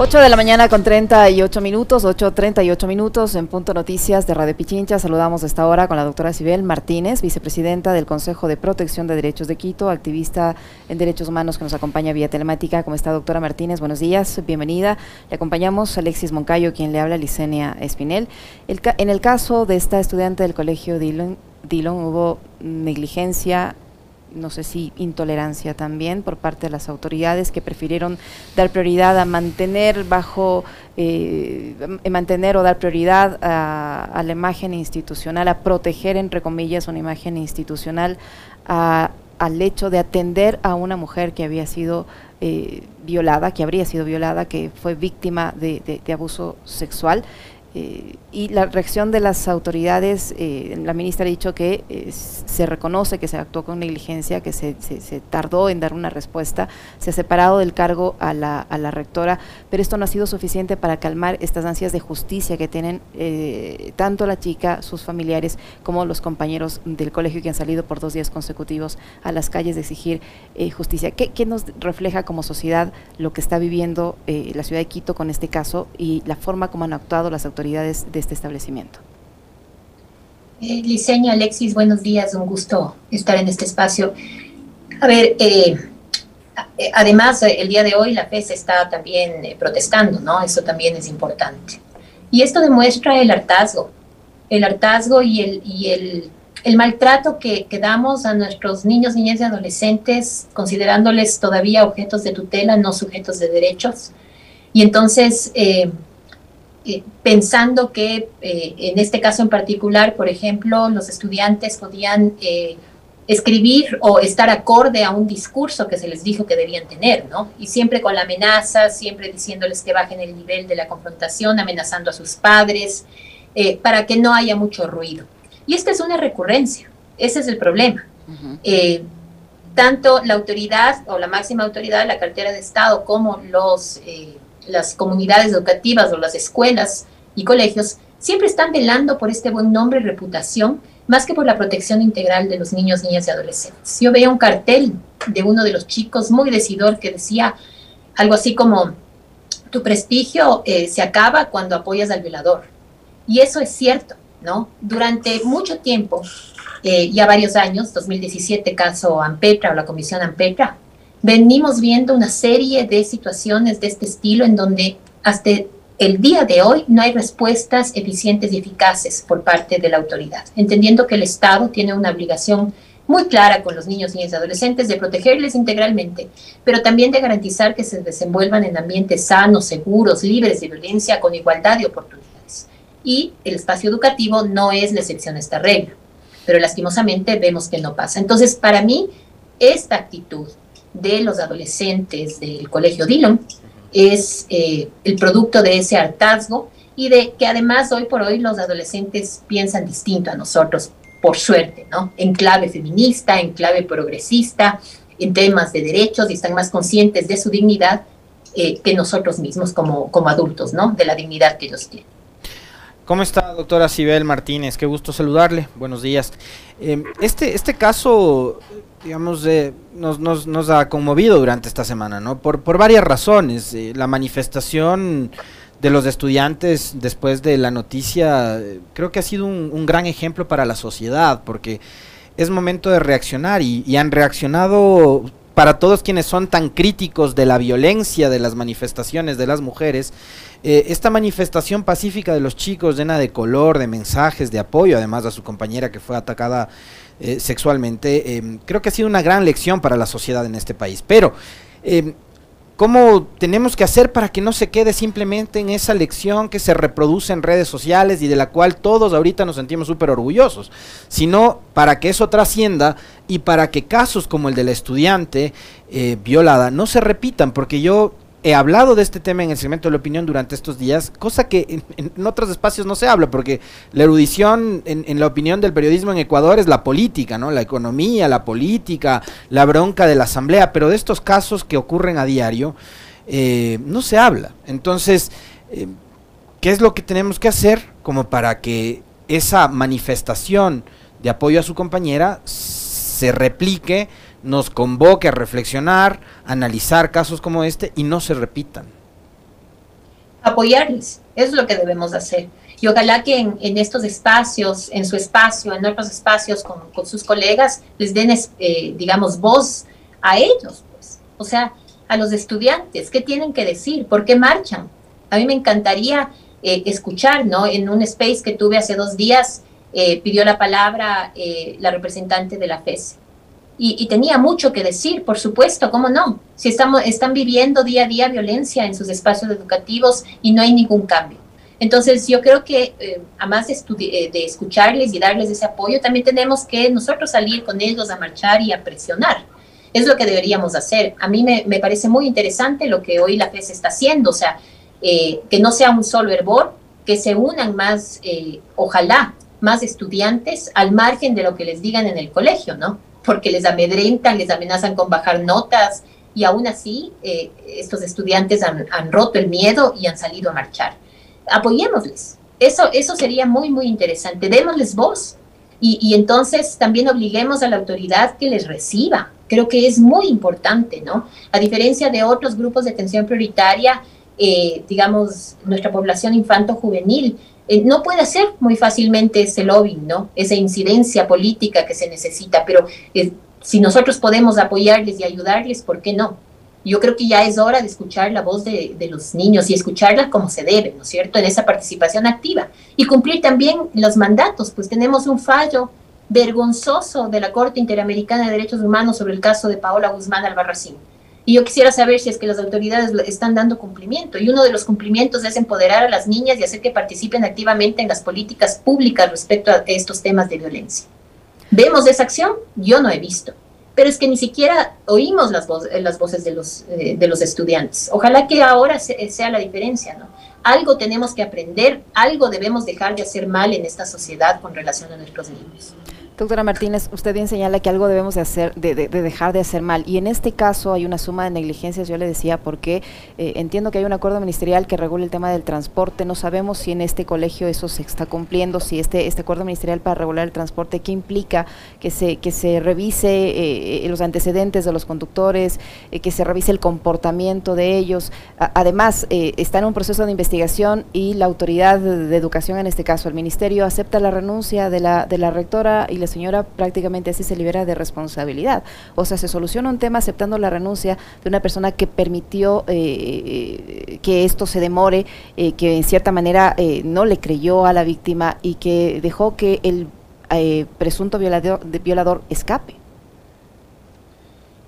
8 de la mañana con 38 minutos, 8.38 minutos en Punto Noticias de Radio Pichincha. Saludamos esta hora con la doctora Sibel Martínez, vicepresidenta del Consejo de Protección de Derechos de Quito, activista en derechos humanos que nos acompaña vía telemática. ¿Cómo está, doctora Martínez? Buenos días, bienvenida. Le acompañamos Alexis Moncayo, quien le habla, Licenia Espinel. en el caso de esta estudiante del colegio Dillon, Dillon hubo negligencia no sé si intolerancia también por parte de las autoridades que prefirieron dar prioridad a mantener bajo, eh, mantener o dar prioridad a, la imagen institucional, a proteger, entre comillas, una imagen institucional, al hecho de atender a una mujer que había sido eh, violada, que habría sido violada, que fue víctima de abuso sexual. Eh, y la reacción de las autoridades, eh, la ministra ha dicho que eh, se reconoce que se actuó con negligencia, que se, tardó en dar una respuesta, se ha separado del cargo a la, a la, rectora, pero esto no ha sido suficiente para calmar estas ansias de justicia que tienen tanto la chica, sus familiares, como los compañeros del colegio que han salido por dos días consecutivos a las calles de exigir justicia. ¿Qué, ¿Qué, nos refleja como sociedad lo que está viviendo la ciudad de Quito con este caso y la forma como han actuado las autoridades? Autoridades de este establecimiento. Eh, Liceña, Alexis, buenos días, un gusto estar en este espacio. A ver, eh, eh, además, el día de hoy la FES está también protestando, ¿no? Eso también es importante. Y esto demuestra el hartazgo, el hartazgo y el, y el, el maltrato que, que, damos a nuestros niños, niñas y adolescentes, considerándoles todavía objetos de tutela, no sujetos de derechos. Y entonces, eh, pensando que eh, en este caso en particular, por ejemplo, los estudiantes podían eh, escribir o estar acorde a un discurso que se les dijo que debían tener, ¿no? Y siempre con la amenaza, siempre diciéndoles que bajen el nivel de la confrontación, amenazando a sus padres, para que no haya mucho ruido. Y esta es una recurrencia, ese es el problema. tanto la autoridad o la máxima autoridad, la cartera de Estado, como los las comunidades educativas o las escuelas y colegios siempre están velando por este buen nombre y reputación más que por la protección integral de los niños, niñas y adolescentes. Yo veía un cartel de uno de los chicos muy decidor que decía algo así como, tu prestigio eh, se acaba cuando apoyas al violador. Y eso es cierto, ¿no? Durante mucho tiempo, eh, ya varios años, 2017 caso Ampetra o la Comisión Ampetra, venimos viendo una serie de situaciones de este estilo en donde hasta el día de hoy no hay respuestas eficientes y eficaces por parte de la autoridad, entendiendo que el Estado tiene una obligación muy clara con los niños, niñas y adolescentes de protegerles integralmente, pero también de garantizar que se desenvuelvan en ambientes sanos, seguros, libres de violencia, con igualdad de oportunidades. Y el espacio educativo no es la excepción a esta regla, pero lastimosamente vemos que no pasa. Entonces, para mí, esta actitud de los adolescentes del Colegio Dillon es eh, el producto de ese hartazgo y de que además hoy por hoy los adolescentes piensan distinto a nosotros, por suerte, ¿no? En clave feminista, en clave progresista, en temas de derechos y están más conscientes de su dignidad eh, que nosotros mismos como, como adultos, ¿no? De la dignidad que ellos tienen. ¿Cómo está, doctora Sibel Martínez? Qué gusto saludarle. Buenos días. Eh, este, este caso digamos, eh, nos, nos, nos, ha conmovido durante esta semana, ¿no? Por, por varias razones. Eh, la manifestación de los estudiantes después de la noticia eh, creo que ha sido un, gran ejemplo para la sociedad, porque es momento de reaccionar y, y han reaccionado para todos quienes son tan críticos de la violencia de las manifestaciones de las mujeres, esta manifestación pacífica de los chicos llena de color, de mensajes, de apoyo, además a su compañera que fue atacada eh, sexualmente, em, creo que ha sido una gran lección para la sociedad en este país. Pero, em, ¿cómo tenemos que hacer para que no se quede simplemente en esa lección que se reproduce en redes sociales y de la cual todos ahorita nos sentimos súper orgullosos? Sino para que eso trascienda y para que casos como el de la estudiante eh, violada no se repitan, porque yo he hablado de este tema en el segmento de la opinión durante estos días, cosa que en, otros espacios no se habla, porque la erudición en, la opinión del periodismo en Ecuador es la política, ¿no? La economía, la política, la bronca de la asamblea, pero de estos casos que ocurren a diario, eh, no se habla. Entonces, eh, ¿qué es lo que tenemos que hacer como para que esa manifestación de apoyo a su compañera se replique? Nos convoque a reflexionar, analizar casos como este y no se repitan. apoyarles. Eso es lo que debemos hacer. Y ojalá que en, estos espacios, en su espacio, en otros espacios con, sus colegas, les den, eh, digamos, voz a ellos, pues. O sea, a los estudiantes, ¿qué tienen que decir? ¿Por qué marchan? A mí me encantaría eh, escuchar, ¿no? En un space que tuve hace dos días, eh, pidió la palabra la representante de la FES. Y, tenía mucho que decir, por supuesto, ¿cómo no? Si estamos, están viviendo día a día violencia en sus espacios educativos y no hay ningún cambio. Entonces, yo creo que, eh, además de, eh, de, escucharles y darles ese apoyo, también tenemos que nosotros salir con ellos a marchar y a presionar. Es lo que deberíamos hacer. A mí me, me parece muy interesante lo que hoy la FES está haciendo, o sea, eh, que no sea un solo hervor, que se unan más, ojalá, más estudiantes al margen de lo que les digan en el colegio, ¿no? Porque les amedrentan, les amenazan con bajar notas y aún así estos estudiantes han, han roto el miedo y han salido a marchar apoyémosles. Eso, eso sería muy, muy interesante. Démosles voz. Y, entonces también obliguemos a la autoridad que les reciba. Creo que es muy importante, ¿no? A diferencia de otros grupos de atención prioritaria, eh, digamos, nuestra población infanto-juvenil, eh, no puede hacer muy fácilmente ese lobbying, ¿no? Esa incidencia política que se necesita, pero eh, si nosotros podemos apoyarles y ayudarles, ¿por qué no? yo creo que ya es hora de escuchar la voz de, los niños y escucharla como se debe, ¿no es cierto?, en esa participación activa y cumplir también los mandatos, pues tenemos un fallo vergonzoso de la Corte Interamericana de Derechos Humanos sobre el caso de Paola Guzmán Albarracín. Y yo quisiera saber si es que las autoridades están dando cumplimiento. Y uno de los cumplimientos es empoderar a las niñas y hacer que participen activamente en las políticas públicas respecto a estos temas de violencia. ¿Vemos esa acción? Yo no he visto pero es que ni siquiera oímos las, voces, las voces de los, eh, de los estudiantes. Ojalá que ahora sea la diferencia, ¿no? Algo tenemos que aprender, algo debemos dejar de hacer mal en esta sociedad con relación a nuestros niños. Doctora Martínez, usted bien señala que algo debemos de dejar de hacer mal. Y en este caso hay una suma de negligencias, yo le decía, porque eh, entiendo que hay un acuerdo ministerial que regula el tema del transporte. No sabemos si en este colegio eso se está cumpliendo, si este, este acuerdo ministerial para regular el transporte, ¿qué implica que se, que se revise eh, eh, los antecedentes de los conductores, que se revise el comportamiento de ellos. además, está en un proceso de investigación y la autoridad de, educación, en este caso el ministerio, acepta la renuncia de la, de la rectora y la señora prácticamente así se libera de responsabilidad. O sea, se soluciona un tema aceptando la renuncia de una persona que permitió eh, que esto se demore, eh, que en cierta manera eh, no le creyó a la víctima y que dejó que el presunto violador, violador escape.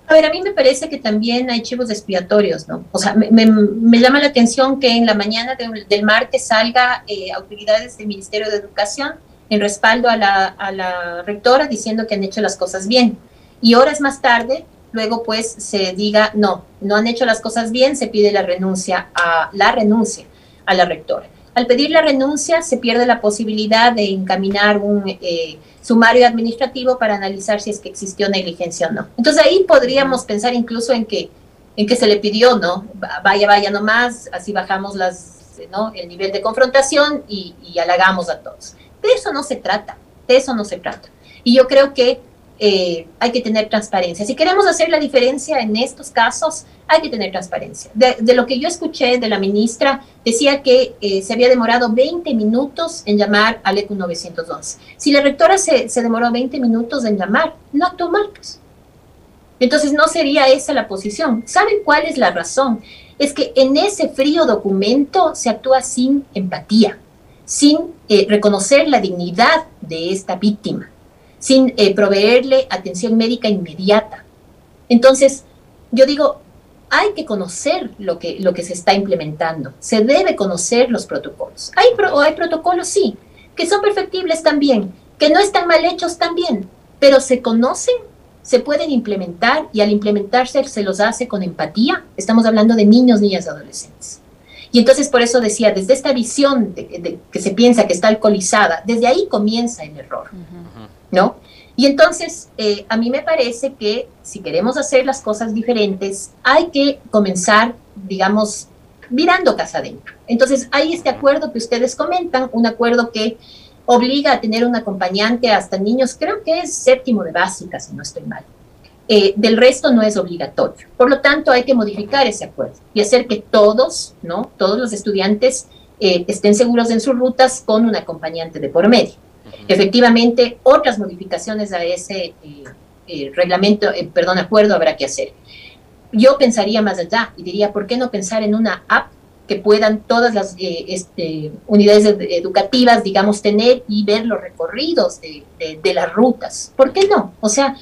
A ver, a mí me parece que también hay chivos expiatorios, ¿no? O sea, me, llama la atención que en la mañana del martes salga autoridades del Ministerio de Educación en respaldo a la, rectora diciendo que han hecho las cosas bien. Y horas más tarde, luego pues se diga, no, no han hecho las cosas bien, se pide la renuncia a la renuncia a la rectora. Al pedir la renuncia se pierde la posibilidad de encaminar un eh, sumario administrativo para analizar si es que existió negligencia o no. Entonces ahí podríamos pensar incluso en que, en que se le pidió, ¿no? Vaya, vaya nomás, así bajamos las, ¿no? el nivel de confrontación y, y halagamos a todos. De eso no se trata, de eso no se trata. Y yo creo que eh, hay que tener transparencia. Si queremos hacer la diferencia en estos casos, hay que tener transparencia. De, lo que yo escuché de la ministra, decía que eh, se había demorado 20 minutos en llamar al ECU 911. Si la rectora se, se demoró 20 minutos en llamar, no actuó mal, pues. Entonces no sería esa la posición. ¿Saben cuál es la razón? Es que en ese frío documento se actúa sin empatía sin eh, reconocer la dignidad de esta víctima, sin eh, proveerle atención médica inmediata. Entonces, yo digo, hay que conocer lo que, lo que se está implementando, se debe conocer los protocolos. Hay, hay protocolos, sí, que son perfectibles también, que no están mal hechos también, pero se conocen, se pueden implementar y al implementarse se los hace con empatía. Estamos hablando de niños, niñas, adolescentes. Y entonces por eso decía, desde esta visión de, que se piensa que está alcoholizada, desde ahí comienza el error, ¿no? Y entonces eh, a mí me parece que si queremos hacer las cosas diferentes, hay que comenzar, digamos, mirando casa adentro. Entonces hay este acuerdo que ustedes comentan, un acuerdo que obliga a tener un acompañante hasta niños, creo que es séptimo de básica, si no estoy mal. Eh, del resto no es obligatorio. Por lo tanto, hay que modificar ese acuerdo y hacer que todos, ¿no? Todos los estudiantes eh, estén seguros en sus rutas con un acompañante de por medio. Efectivamente, otras modificaciones a ese eh, reglamento, perdón, acuerdo habrá que hacer. Yo pensaría más allá y diría, ¿por qué no pensar en una app que puedan todas las este, unidades educativas, digamos, tener y ver los recorridos de, de, las rutas. ¿Por qué no? O sea,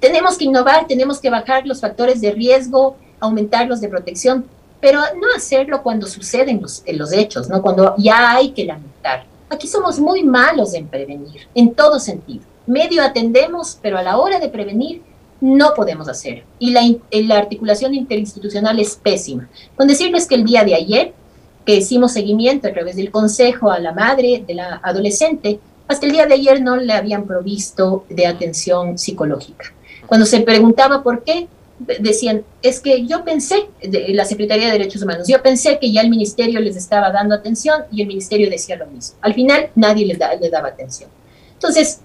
tenemos que innovar, tenemos que bajar los factores de riesgo, aumentar los de protección, pero no hacerlo cuando suceden los, los hechos, ¿no? Cuando ya hay que lamentar. Aquí somos muy malos en prevenir, en todo sentido. Medio atendemos, pero a la hora de prevenir no podemos hacer. Y la, la articulación interinstitucional es pésima. Con decirles que el día de ayer, que hicimos seguimiento a través del consejo a la madre de la adolescente, hasta el día de ayer no le habían provisto de atención psicológica. Cuando se preguntaba por qué, decían, es que yo pensé, de la Secretaría de Derechos Humanos, yo pensé que ya el ministerio les estaba dando atención y el ministerio decía lo mismo. Al final nadie les, daba atención. Entonces,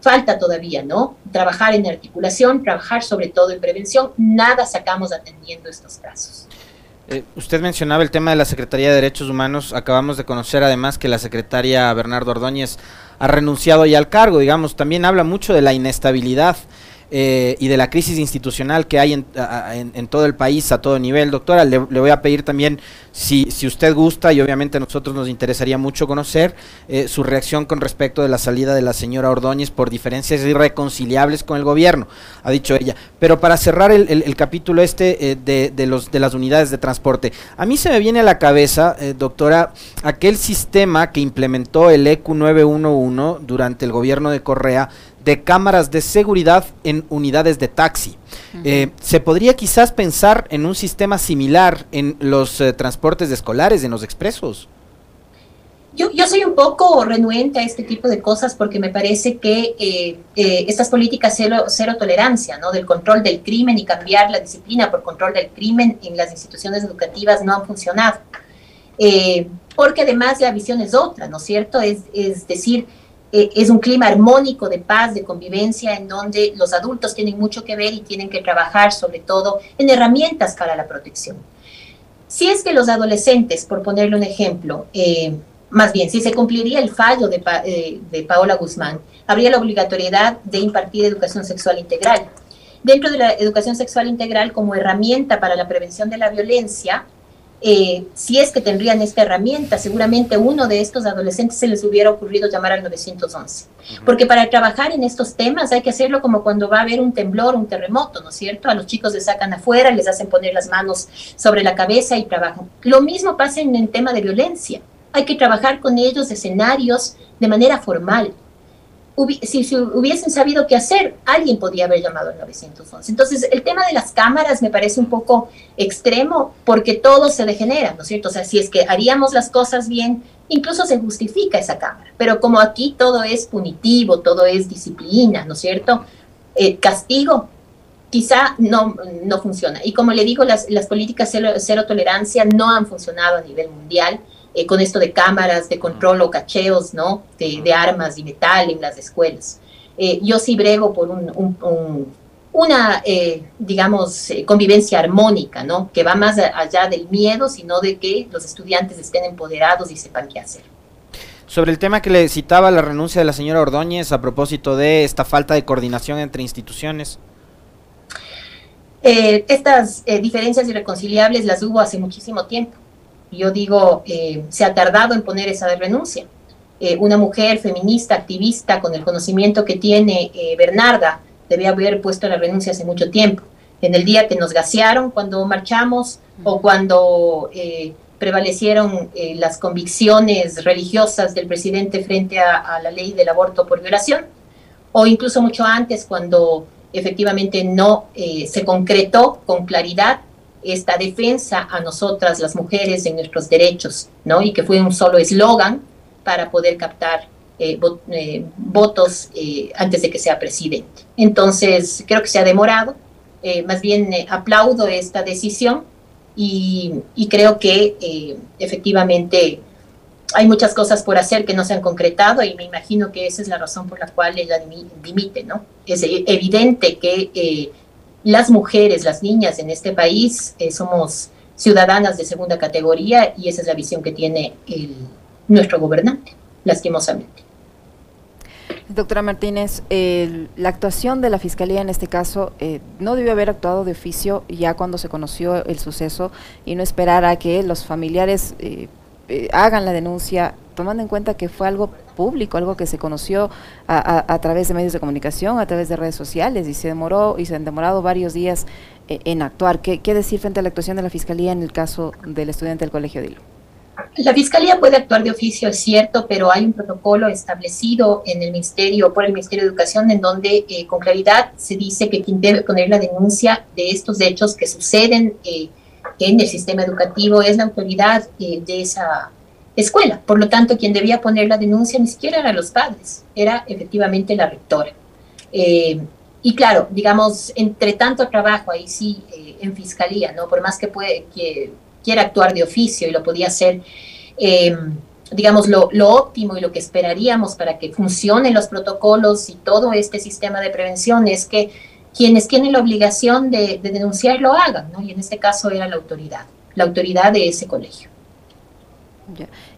falta todavía, ¿no? Trabajar en articulación, trabajar sobre todo en prevención. Nada sacamos atendiendo estos casos. Eh, usted mencionaba el tema de la Secretaría de Derechos Humanos. Acabamos de conocer además que la secretaria Bernardo Ordóñez ha renunciado ya al cargo, digamos. También habla mucho de la inestabilidad eh, y de la crisis institucional que hay en, todo el país a todo nivel. Doctora, le, voy a pedir también, si, si, usted gusta, y obviamente a nosotros nos interesaría mucho conocer eh, su reacción con respecto de la salida de la señora Ordóñez por diferencias irreconciliables con el gobierno, ha dicho ella. Pero para cerrar el, capítulo este eh, de, de, los, de las unidades de transporte, a mí se me viene a la cabeza, doctora, aquel sistema que implementó el EQ 911 durante el gobierno de Correa, de cámaras de seguridad en unidades de taxi. Eh, ¿Se podría quizás pensar en un sistema similar en los eh, transportes escolares, en los expresos? Yo, yo, soy un poco renuente a este tipo de cosas porque me parece que eh, estas políticas cero, cero, tolerancia, ¿no? Del control del crimen y cambiar la disciplina por control del crimen en las instituciones educativas no han funcionado. porque además la visión es otra, ¿no es cierto? Es, es decir, eh, es un clima armónico de paz, de convivencia, en donde los adultos tienen mucho que ver y tienen que trabajar sobre todo en herramientas para la protección. Si es que los adolescentes, por ponerle un ejemplo, eh, más bien, si se cumpliría el fallo de, eh, de Paola Guzmán, habría la obligatoriedad de impartir educación sexual integral. Dentro de la educación sexual integral como herramienta para la prevención de la violencia, eh, si es que tendrían esta herramienta, seguramente uno de estos adolescentes se les hubiera ocurrido llamar al 911. Porque para trabajar en estos temas hay que hacerlo como cuando va a haber un temblor, un terremoto, ¿no es cierto? A los chicos les sacan afuera, les hacen poner las manos sobre la cabeza y trabajan. Lo mismo pasa en el tema de violencia. Hay que trabajar con ellos escenarios de manera formal si, hubiesen sabido qué hacer, alguien podría haber llamado al 911. Entonces, el tema de las cámaras me parece un poco extremo porque todo se degenera, ¿no es cierto? O sea, si es que haríamos las cosas bien, incluso se justifica esa cámara. Pero como aquí todo es punitivo, todo es disciplina, ¿no es cierto? Eh, castigo, quizá no, no funciona. Y como le digo, las, las políticas cero, cero tolerancia no han funcionado a nivel mundial eh, con esto de cámaras de control o cacheos, ¿no? De, armas y metal en las escuelas. Eh, yo sí brego por un, una, eh, digamos, convivencia armónica, ¿no? Que va más allá del miedo, sino de que los estudiantes estén empoderados y sepan qué hacer. Sobre el tema que le citaba la renuncia de la señora Ordóñez a propósito de esta falta de coordinación entre instituciones. estas diferencias irreconciliables las hubo hace muchísimo tiempo yo digo, eh, se ha tardado en poner esa renuncia. Eh, una mujer feminista, activista, con el conocimiento que tiene eh, Bernarda, debe haber puesto la renuncia hace mucho tiempo. En el día que nos gasearon cuando marchamos o cuando prevalecieron las convicciones religiosas del presidente frente a, a la ley del aborto por violación, o incluso mucho antes cuando efectivamente no se concretó con claridad esta defensa a nosotras las mujeres en nuestros derechos, ¿no? Y que fue un solo eslogan para poder captar eh, eh, votos eh, antes de que sea presidente. Entonces, creo que se ha demorado. más bien aplaudo esta decisión y, creo que efectivamente hay muchas cosas por hacer que no se han concretado y me imagino que esa es la razón por la cual ella dimite, ¿no? Es evidente que las mujeres, las niñas en este país eh, somos ciudadanas de segunda categoría y esa es la visión que tiene el, nuestro gobernante, lastimosamente. Doctora Martínez, la actuación de la Fiscalía en este caso eh, no debió haber actuado de oficio ya cuando se conoció el suceso y no esperar a que los familiares eh, hagan la denuncia, tomando en cuenta que fue algo público, algo que se conoció a, través de medios de comunicación, a través de redes sociales y se demoró y se han demorado varios días en actuar. ¿Qué, ¿Qué, decir frente a la actuación de la Fiscalía en el caso del estudiante del Colegio Dilo? La Fiscalía puede actuar de oficio, es cierto, pero hay un protocolo establecido en el Ministerio, por el Ministerio de Educación, en donde eh, con claridad se dice que quien debe poner la denuncia de estos hechos que suceden eh, en el sistema educativo es la autoridad eh, de esa escuela. Por lo tanto, quien debía poner la denuncia ni siquiera eran los padres, era efectivamente la rectora. y claro, digamos, entre tanto trabajo ahí sí en fiscalía, ¿no? Por más que puede que quiera actuar de oficio y lo podía hacer, eh, digamos, lo, óptimo y lo que esperaríamos para que funcionen los protocolos y todo este sistema de prevención es que quienes tienen la obligación de, denunciar lo hagan, ¿no? Y en este caso era la autoridad, la autoridad de ese colegio.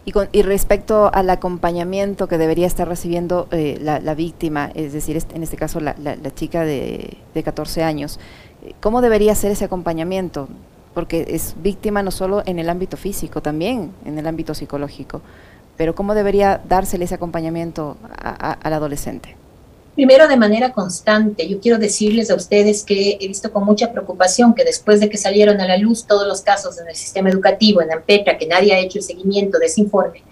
Y, con, y, respecto al acompañamiento que debería estar recibiendo eh, la, víctima, es decir, en este caso la, chica de, de 14 años, ¿cómo debería ser ese acompañamiento? porque es víctima no solo en el ámbito físico, también en el ámbito psicológico. Pero ¿cómo debería dársele ese acompañamiento al adolescente? Primero, de manera constante. Yo quiero decirles a ustedes que he visto con mucha preocupación que después de que salieron a la luz todos los casos en el sistema educativo, en AMPETRA, que nadie ha hecho el seguimiento de ese informe,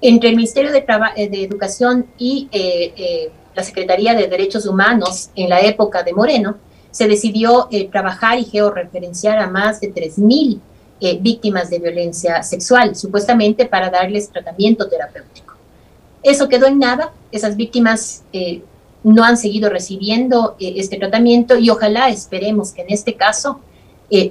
entre el Ministerio de, eh, Educación y eh, eh, la Secretaría de Derechos Humanos en la época de Moreno, se decidió trabajar y georreferenciar a más de 3.000 eh, víctimas de violencia sexual, supuestamente para darles tratamiento terapéutico. Eso quedó en nada, esas víctimas no han seguido recibiendo este tratamiento y ojalá esperemos que en este caso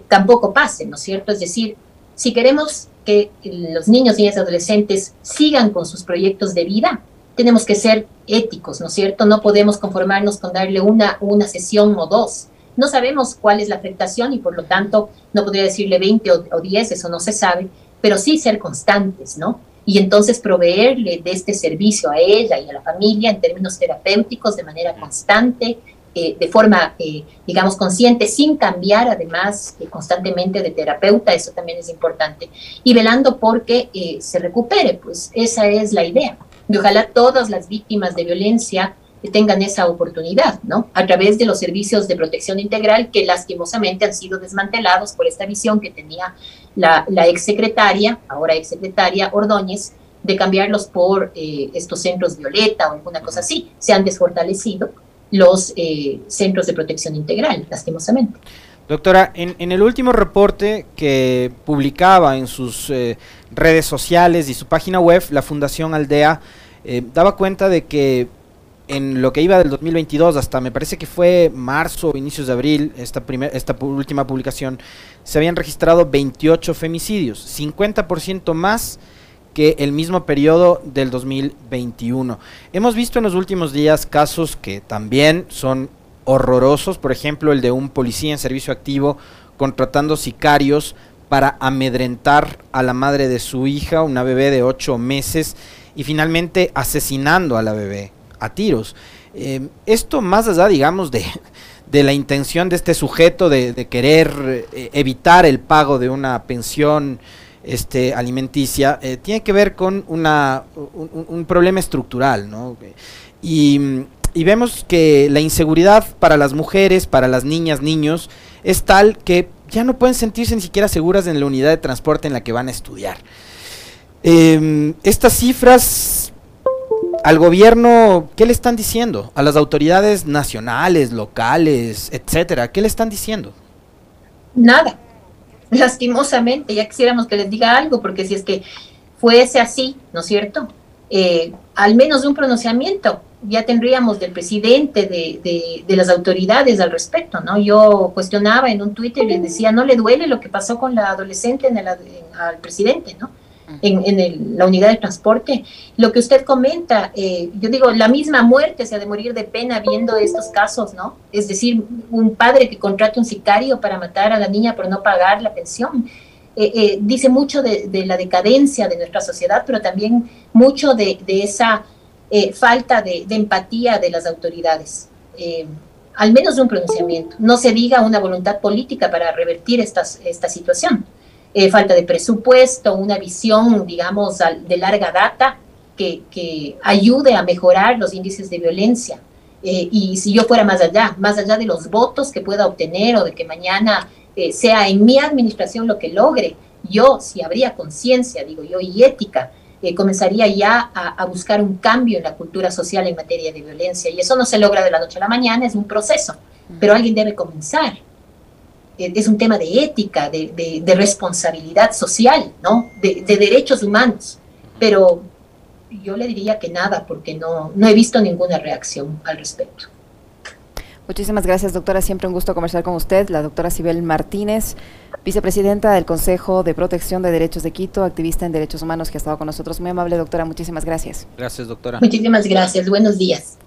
tampoco pase, ¿no es cierto? Es decir, si queremos que los niños, niñas y adolescentes sigan con sus proyectos de vida, tenemos que ser éticos, ¿no es cierto? No podemos conformarnos con darle una, una sesión o dos. No sabemos cuál es la afectación y por lo tanto no podría decirle 20 o, 10, eso no se sabe, pero sí ser constantes, ¿no? Y entonces proveerle de este servicio a ella y a la familia en términos terapéuticos de manera constante, eh, de forma, eh, digamos, consciente, sin cambiar además eh, constantemente de terapeuta, eso también es importante, y velando porque se recupere, pues esa es la idea. Y ojalá todas las víctimas de violencia tengan esa oportunidad, ¿no? A través de los servicios de protección integral que lastimosamente han sido desmantelados por esta visión que tenía la, la exsecretaria, ahora exsecretaria Ordóñez, de cambiarlos por eh, estos centros violeta o alguna cosa así. Se han desfortalecido los eh, centros de protección integral, lastimosamente. Doctora, en, el último reporte que publicaba en sus eh, redes sociales y su página web, la Fundación Aldea daba cuenta de que en lo que iba del 2022 hasta me parece que fue marzo o inicios de abril, esta, primer, esta última publicación, se habían registrado 28 femicidios, 50% más que el mismo periodo del 2021. Hemos visto en los últimos días casos que también son horrorosos, por ejemplo el de un policía en servicio activo contratando sicarios para amedrentar a la madre de su hija, una bebé de 8 meses, y finalmente asesinando a la bebé a tiros. Eh, esto más allá, digamos, de, de, la intención de este sujeto de, querer eh, evitar el pago de una pensión este, alimenticia, eh, tiene que ver con una, un, problema estructural, ¿no? Y, y vemos que la inseguridad para las mujeres, para las niñas, niños, es tal que ya no pueden sentirse ni siquiera seguras en la unidad de transporte en la que van a estudiar. estas cifras al gobierno, ¿qué le están diciendo? A las autoridades nacionales, locales, etcétera, ¿qué le están diciendo? Nada. Lastimosamente, ya quisiéramos que les diga algo, porque si es que fuese así, ¿no es cierto? Eh, al menos de un pronunciamiento ya tendríamos del presidente, de, de, las autoridades al respecto, ¿no? Yo cuestionaba en un Twitter y les decía, ¿no le duele lo que pasó con la adolescente en el, al presidente, ¿no? En, la unidad de transporte. Lo que usted comenta, eh, yo digo, la misma muerte se ha de morir de pena viendo estos casos, ¿no? Es decir, un padre que contrata un sicario para matar a la niña por no pagar la pensión. Eh, eh, dice mucho de, la decadencia de nuestra sociedad, pero también mucho de, esa falta de, empatía de las autoridades. al menos un pronunciamiento. No se diga una voluntad política para revertir esta situación. Eh, falta de presupuesto, una visión, digamos, de larga data que, ayude a mejorar los índices de violencia. Eh, y si yo fuera más allá, más allá de los votos que pueda obtener o de que mañana eh, sea en mi administración lo que logre, yo, si habría conciencia, digo yo, y ética, comenzaría ya a, a, buscar un cambio en la cultura social en materia de violencia. Y eso no se logra de la noche a la mañana, es un proceso, pero alguien debe comenzar es un tema de ética, de, responsabilidad social, ¿no? De, derechos humanos. Pero yo le diría que nada, porque no, no he visto ninguna reacción al respecto. Muchísimas gracias, doctora. Siempre un gusto conversar con usted. La doctora Sibel Martínez, vicepresidenta del Consejo de Protección de Derechos de Quito, activista en derechos humanos que ha estado con nosotros. Muy amable, doctora. Muchísimas gracias. Gracias, doctora. Muchísimas gracias. Buenos días.